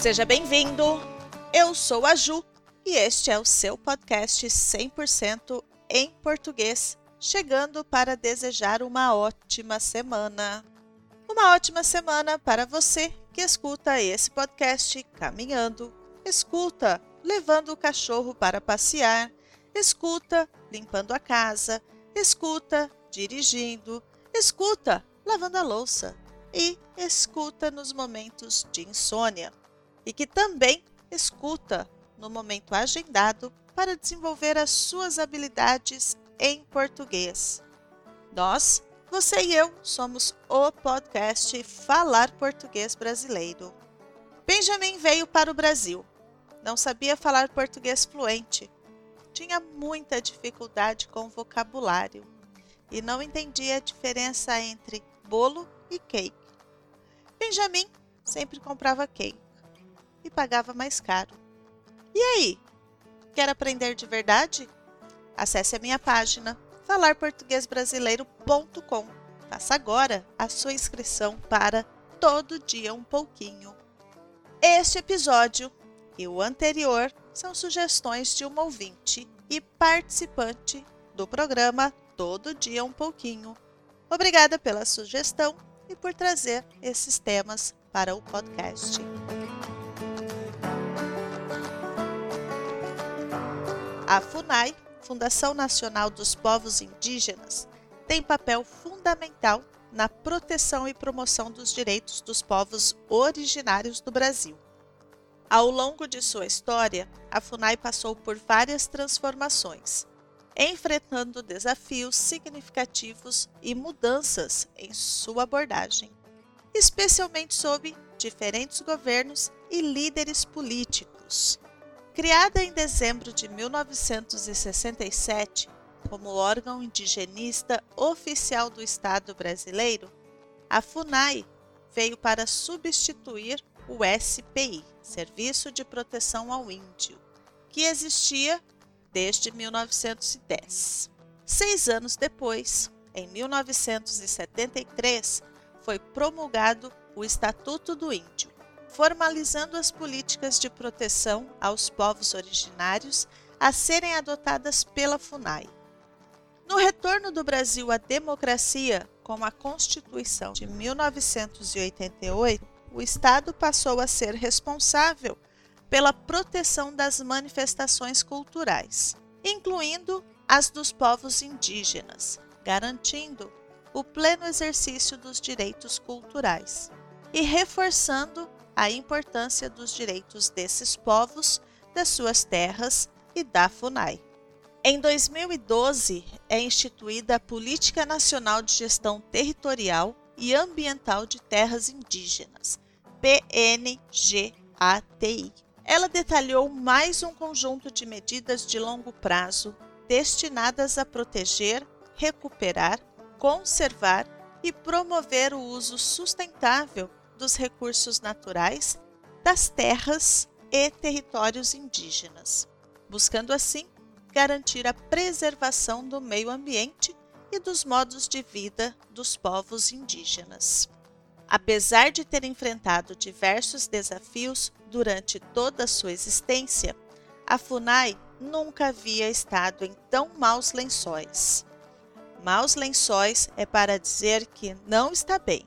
Seja bem-vindo! Eu sou a Ju e este é o seu podcast 100% em português, chegando para desejar uma ótima semana. Uma ótima semana para você que escuta esse podcast caminhando, escuta levando o cachorro para passear, escuta limpando a casa, escuta dirigindo, escuta lavando a louça e escuta nos momentos de insônia. E que também escuta no momento agendado para desenvolver as suas habilidades em português. Nós, você e eu, somos o podcast Falar Português Brasileiro. Benjamin veio para o Brasil. Não sabia falar português fluente. Tinha muita dificuldade com o vocabulário e não entendia a diferença entre bolo e cake. Benjamin sempre comprava cake e pagava mais caro. E aí? Quer aprender de verdade? Acesse a minha página falarportuguesbrasileiro.com. Faça agora a sua inscrição para Todo Dia um Pouquinho. Este episódio e o anterior são sugestões de uma ouvinte e participante do programa Todo Dia um Pouquinho. Obrigada pela sugestão e por trazer esses temas para o podcast. A FUNAI, Fundação Nacional dos Povos Indígenas, tem papel fundamental na proteção e promoção dos direitos dos povos originários do Brasil. Ao longo de sua história, a FUNAI passou por várias transformações, enfrentando desafios significativos e mudanças em sua abordagem, especialmente sob diferentes governos e líderes políticos. Criada em dezembro de 1967 como órgão indigenista oficial do Estado brasileiro, a FUNAI veio para substituir o SPI, Serviço de Proteção ao Índio, que existia desde 1910. Seis anos depois, em 1973, foi promulgado o Estatuto do Índio, formalizando as políticas de proteção aos povos originários a serem adotadas pela FUNAI. No retorno do Brasil à democracia, com a Constituição de 1988, o Estado passou a ser responsável pela proteção das manifestações culturais, incluindo as dos povos indígenas, garantindo o pleno exercício dos direitos culturais e reforçando a importância dos direitos desses povos, das suas terras e da FUNAI. Em 2012, é instituída a Política Nacional de Gestão Territorial e Ambiental de Terras Indígenas, PNGATI. Ela detalhou mais um conjunto de medidas de longo prazo destinadas a proteger, recuperar, conservar e promover o uso sustentável dos recursos naturais, das terras e territórios indígenas, buscando assim garantir a preservação do meio ambiente e dos modos de vida dos povos indígenas. Apesar de ter enfrentado diversos desafios durante toda a sua existência, a FUNAI nunca havia estado em tão maus lençóis. Maus lençóis é para dizer que não está bem,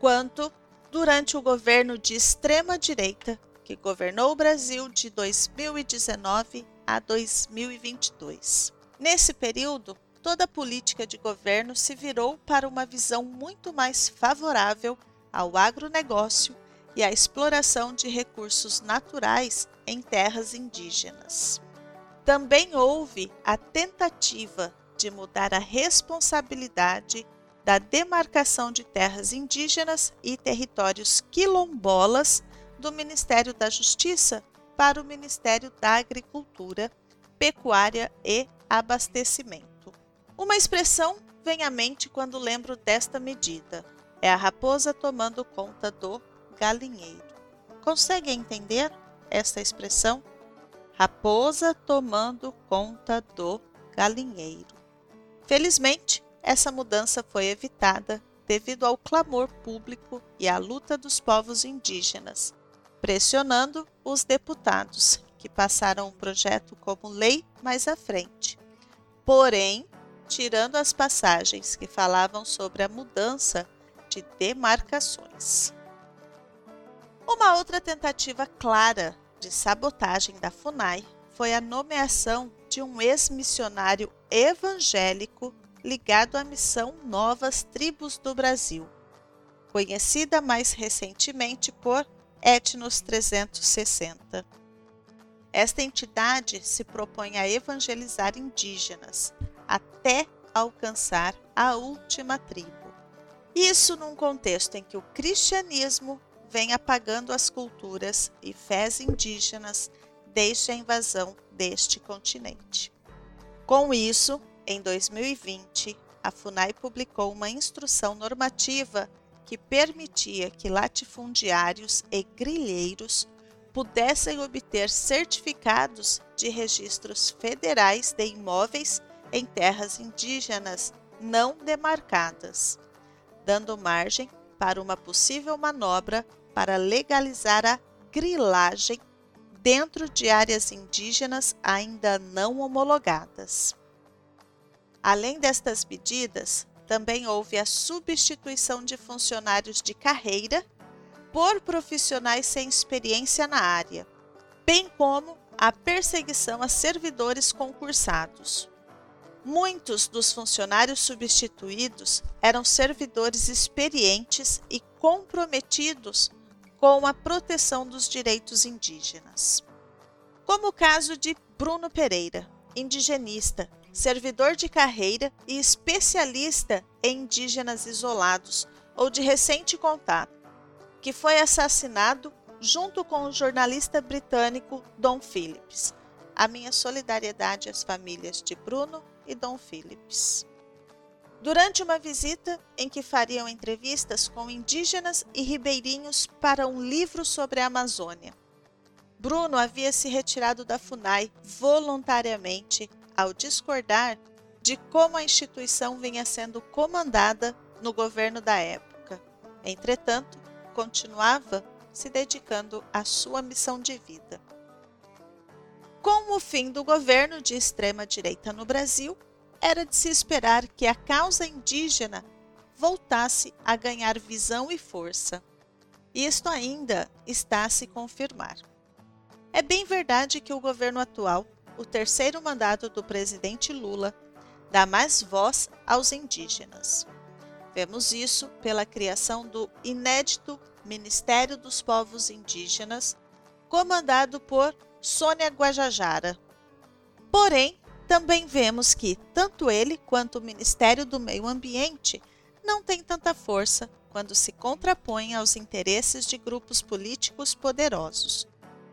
quanto durante o governo de extrema-direita que governou o Brasil de 2019 a 2022. Nesse período, toda a política de governo se virou para uma visão muito mais favorável ao agronegócio e à exploração de recursos naturais em terras indígenas. Também houve a tentativa de mudar a responsabilidade da demarcação de terras indígenas e territórios quilombolas do Ministério da Justiça para o Ministério da Agricultura, Pecuária e Abastecimento. Uma expressão vem à mente quando lembro desta medida. É a raposa tomando conta do galinheiro. Consegue entender esta expressão? Raposa tomando conta do galinheiro. Felizmente, essa mudança foi evitada devido ao clamor público e à luta dos povos indígenas, pressionando os deputados, que passaram o projeto como lei mais à frente. Porém, tirando as passagens que falavam sobre a mudança de demarcações. Uma outra tentativa clara de sabotagem da FUNAI foi a nomeação de um ex-missionário evangélico ligado à missão Novas Tribos do Brasil, conhecida mais recentemente por Etnos 360. Esta entidade se propõe a evangelizar indígenas até alcançar a última tribo. Isso num contexto em que o cristianismo vem apagando as culturas e fés indígenas desde a invasão deste continente. Com isso, em 2020, a FUNAI publicou uma instrução normativa que permitia que latifundiários e grilheiros pudessem obter certificados de registros federais de imóveis em terras indígenas não demarcadas, dando margem para uma possível manobra para legalizar a grilagem dentro de áreas indígenas ainda não homologadas. Além destas medidas, também houve a substituição de funcionários de carreira por profissionais sem experiência na área, bem como a perseguição a servidores concursados. Muitos dos funcionários substituídos eram servidores experientes e comprometidos com a proteção dos direitos indígenas. Como o caso de Bruno Pereira, indigenista, servidor de carreira e especialista em indígenas isolados ou de recente contato, que foi assassinado junto com o jornalista britânico Don Phillips. A minha solidariedade às famílias de Bruno e Don Phillips durante uma visita em que fariam entrevistas com indígenas e ribeirinhos para um livro sobre a Amazônia. Bruno havia se retirado da FUNAI voluntariamente ao discordar de como a instituição vinha sendo comandada no governo da época. Entretanto, continuava se dedicando à sua missão de vida. Com o fim do governo de extrema-direita no Brasil, era de se esperar que a causa indígena voltasse a ganhar visão e força. Isto ainda está a se confirmar. É bem verdade que o governo atual, o terceiro mandato do presidente Lula, dá mais voz aos indígenas. Vemos isso pela criação do inédito Ministério dos Povos Indígenas, comandado por Sônia Guajajara. Porém, também vemos que tanto ele quanto o Ministério do Meio Ambiente não têm tanta força quando se contrapõem aos interesses de grupos políticos poderosos,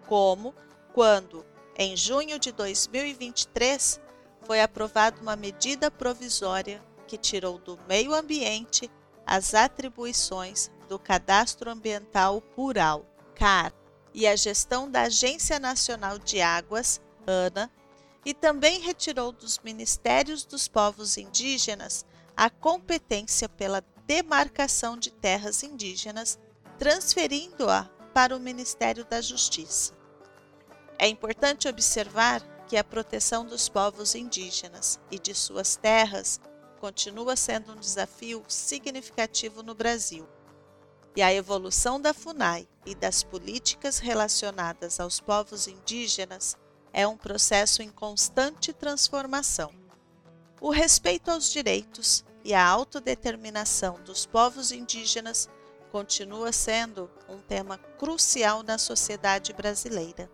como quando, em junho de 2023, foi aprovada uma medida provisória que tirou do meio ambiente as atribuições do Cadastro Ambiental Rural, CAR, e a gestão da Agência Nacional de Águas, ANA, e também retirou dos ministérios dos povos indígenas a competência pela demarcação de terras indígenas, transferindo-a para o Ministério da Justiça. É importante observar que a proteção dos povos indígenas e de suas terras continua sendo um desafio significativo no Brasil. E a evolução da FUNAI e das políticas relacionadas aos povos indígenas é um processo em constante transformação. O respeito aos direitos e a autodeterminação dos povos indígenas continua sendo um tema crucial na sociedade brasileira,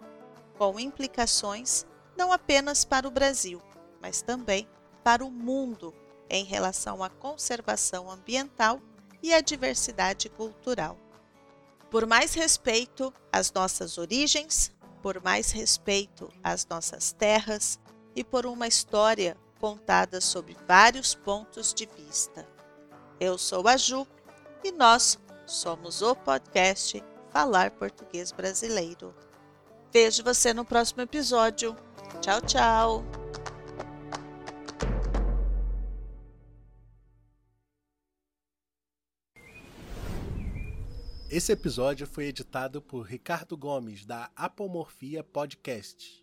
com implicações não apenas para o Brasil, mas também para o mundo em relação à conservação ambiental e à diversidade cultural. Por mais respeito às nossas origens, por mais respeito às nossas terras e por uma história contada sob vários pontos de vista. Eu sou a Ju e nós somos o podcast Falar Português Brasileiro. Vejo você no próximo episódio. Tchau, tchau! Esse episódio foi editado por Ricardo Gomes, da Apomorfia Podcast.